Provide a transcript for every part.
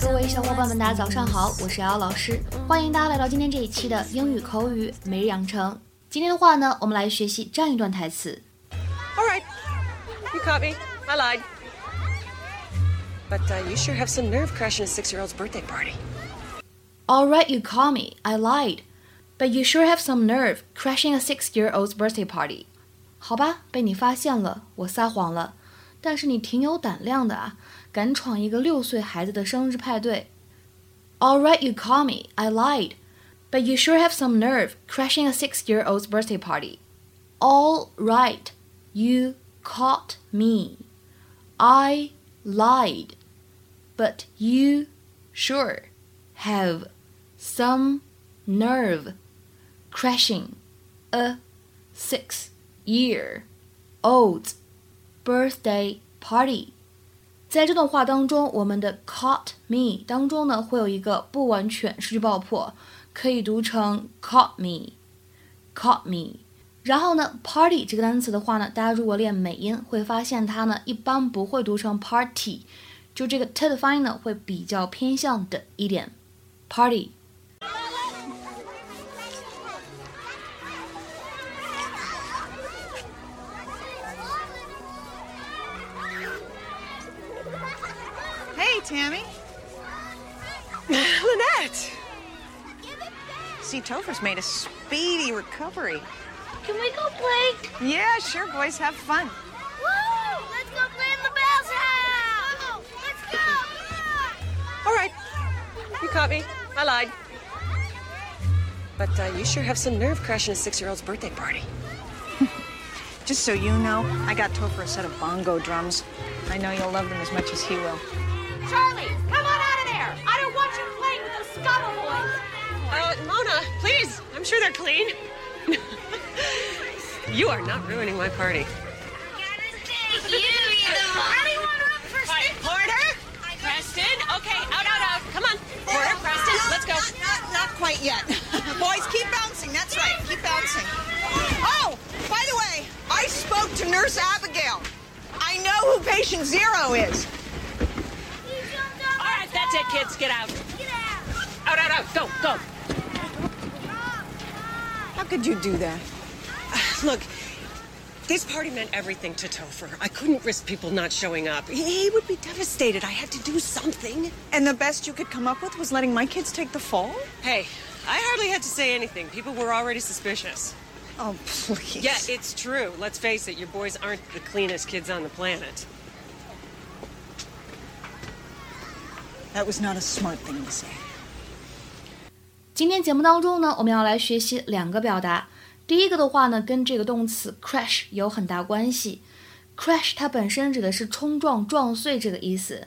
各位小伙伴们，大家早上好，我是瑶老师，欢迎大家来到今天这一期的英语口语每日养成。今天的话呢，我们来学习这样一段台词。All right, you caught me. I lied. But uh, you sure have some nerve crashing a six-year-old's birthday party. All right, you caught me. I lied. But you sure have some nerve crashing a six-year-old's birthday party. 好吧，被你发现了，我撒谎了。但是你挺有胆量的啊，敢闯一个六岁孩子的生日派对。All right, you call me. I lied. But you sure have some nerve crashing a six-year-old's birthday party. All right, you caught me. I lied. But you sure have some nerve crashing a six-year-old's birthday party。 在这段话当中，我们的 caught me 当中呢，会有一个不完全失去爆破，可以读成 caught me，caught me。然后呢，party 这个单词的话呢，大家如果练美音，会发现它呢一般不会读成 party，就这个 t 的发音呢会比较偏向的一点，party。Tammy? Lynette! See, Topher's made a speedy recovery. Can we go play? Yeah, sure, boys. Have fun. Woo! Let's go play in the Bell's house! Let's go! All right. You caught me. I lied. But uh, you sure have some nerve crashing a six-year-old's birthday party. Just so you know, I got Topher a set of bongo drums. I know you'll love them as much as he will. Charlie, come on out of there! I don't want you playing with those Scavo boys! Uh, Mona, please. I'm sure they're clean. you are not ruining my party. You, you know. Anyone up for Quiet. Porter! Preston! Okay, out, out, out. Come on. Porter, Preston, let's go. Not, not quite yet. boys, keep bouncing. That's right. Keep bouncing. Oh, by the way, I spoke to Nurse Abigail. I know who patient zero is. All right, that's it, kids. Get out. Get out! Out, out, out. Go, go. How could you do that? Look, this party meant everything to Topher. I couldn't risk people not showing up. He he would be devastated. I had to do something. And the best you could come up with was letting my kids take the fall? Hey, I hardly had to say anything. People were already suspicious. Oh, please. Yeah, it's true. Let's face it, your boys aren't the cleanest kids on the planet. That was not a smart thing to say. 今天节目当中呢，我们要来学习两个表达。第一个的话呢，跟这个动词 crash 有很大关系。crash 它本身指的是冲撞、撞碎这个意思。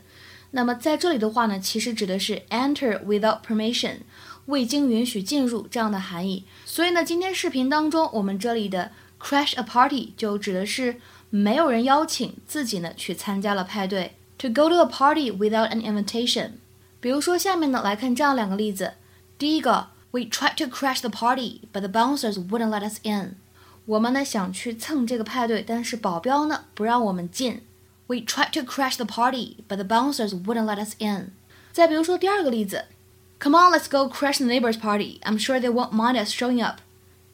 那么在这里的话呢，其实指的是 enter without permission，未经允许进入这样的含义。所以呢，今天视频当中我们这里的 crash a party 就指的是没有人邀请自己呢去参加了派对。To go to a party without an invitation。比如说下面呢来看这样两个例子。第一个，We tried to crash the party, but the bouncers wouldn't let us in。我们呢想去蹭这个派对，但是保镖呢不让我们进。We tried to crash the party, but the bouncers wouldn't let us in。再比如说第二个例子，Come on, let's go crash the neighbor's party. I'm sure they won't mind us showing up。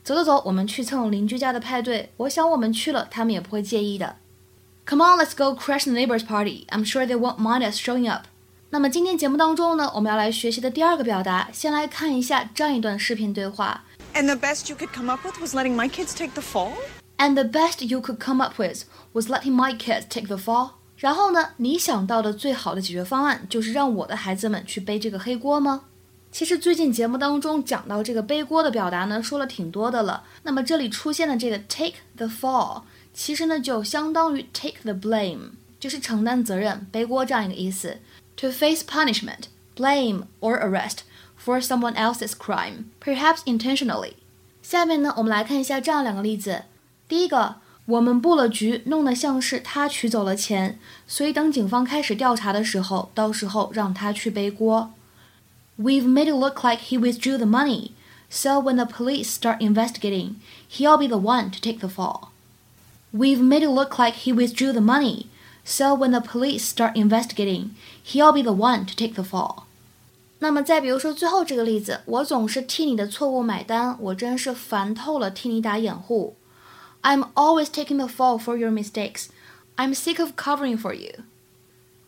走走走，我们去蹭邻居家的派对。我想我们去了，他们也不会介意的。 Come on, let's go crash the neighbor's party. I'm sure they won't mind us showing up. 那么今天节目当中呢，我们要来学习的第二个表达，先来看一下这样一段视频对话。 And the best you could come up with was letting my kids take the fall? And the best you could come up with was letting my kids take the fall. 然后呢，你想到的最好的解决方案就是让我的孩子们去背这个黑锅吗？其实最近节目当中讲到这个背锅的表达呢，说了挺多的了。那么这里出现的这个 take the fall， 其实呢就相当于 take the blame，就是承担责任、背锅这样一个意思。To face punishment, blame or arrest for someone else's crime, perhaps intentionally. 下面呢，我们来看一下这样两个例子。第一个，我们布了局，弄得像是他取走了钱，所以等警方开始调查的时候，到时候让他去背锅。We've made it look like he withdrew the money, so when the police start investigating, he'll be the one to take the fall. We've made it look like he withdrew the money, so when the police start investigating, he'll be the one to take the fall. 那么再比如说最后这个例子，我总是替你的错误买单，我真是烦透了替你打掩护。I'm always taking the fall for your mistakes. I'm sick of covering for you.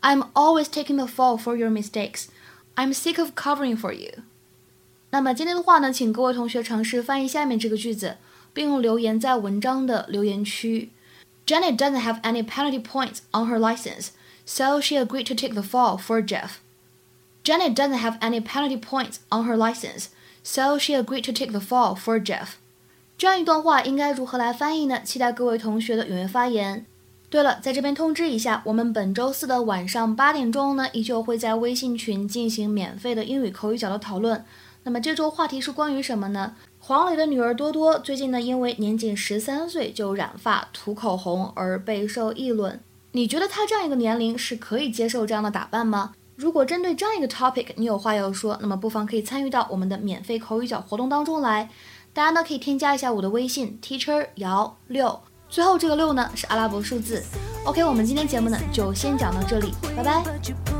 I'm always taking the fall for your mistakes. I'm sick of covering for you. 那么今天的话呢，请各位同学尝试翻译下面这个句子， 并留言在文章的留言区。Janet doesn't have any penalty points on her license, so she agreed to take the fall for Jeff. Janet doesn't have any penalty points on her license, so she agreed to take the fall for Jeff. 这样一段话应该如何来翻译呢？期待各位同学的踊跃发言。对了，在这边通知一下，我们本周四的晚上八点钟呢，依旧会在微信群进行免费的英语口语角的讨论。那么这周话题是关于什么呢？黄磊的女儿多多最近呢，因为年仅十三岁就染发、涂口红而备受议论。你觉得她这样一个年龄是可以接受这样的打扮吗？如果针对这样一个 topic 你有话要说，那么不妨可以参与到我们的免费口语角活动当中来。大家呢可以添加一下我的微信 teacher 姚六。最后这个六呢是阿拉伯数字。OK，我们今天节目呢就先讲到这里，拜拜。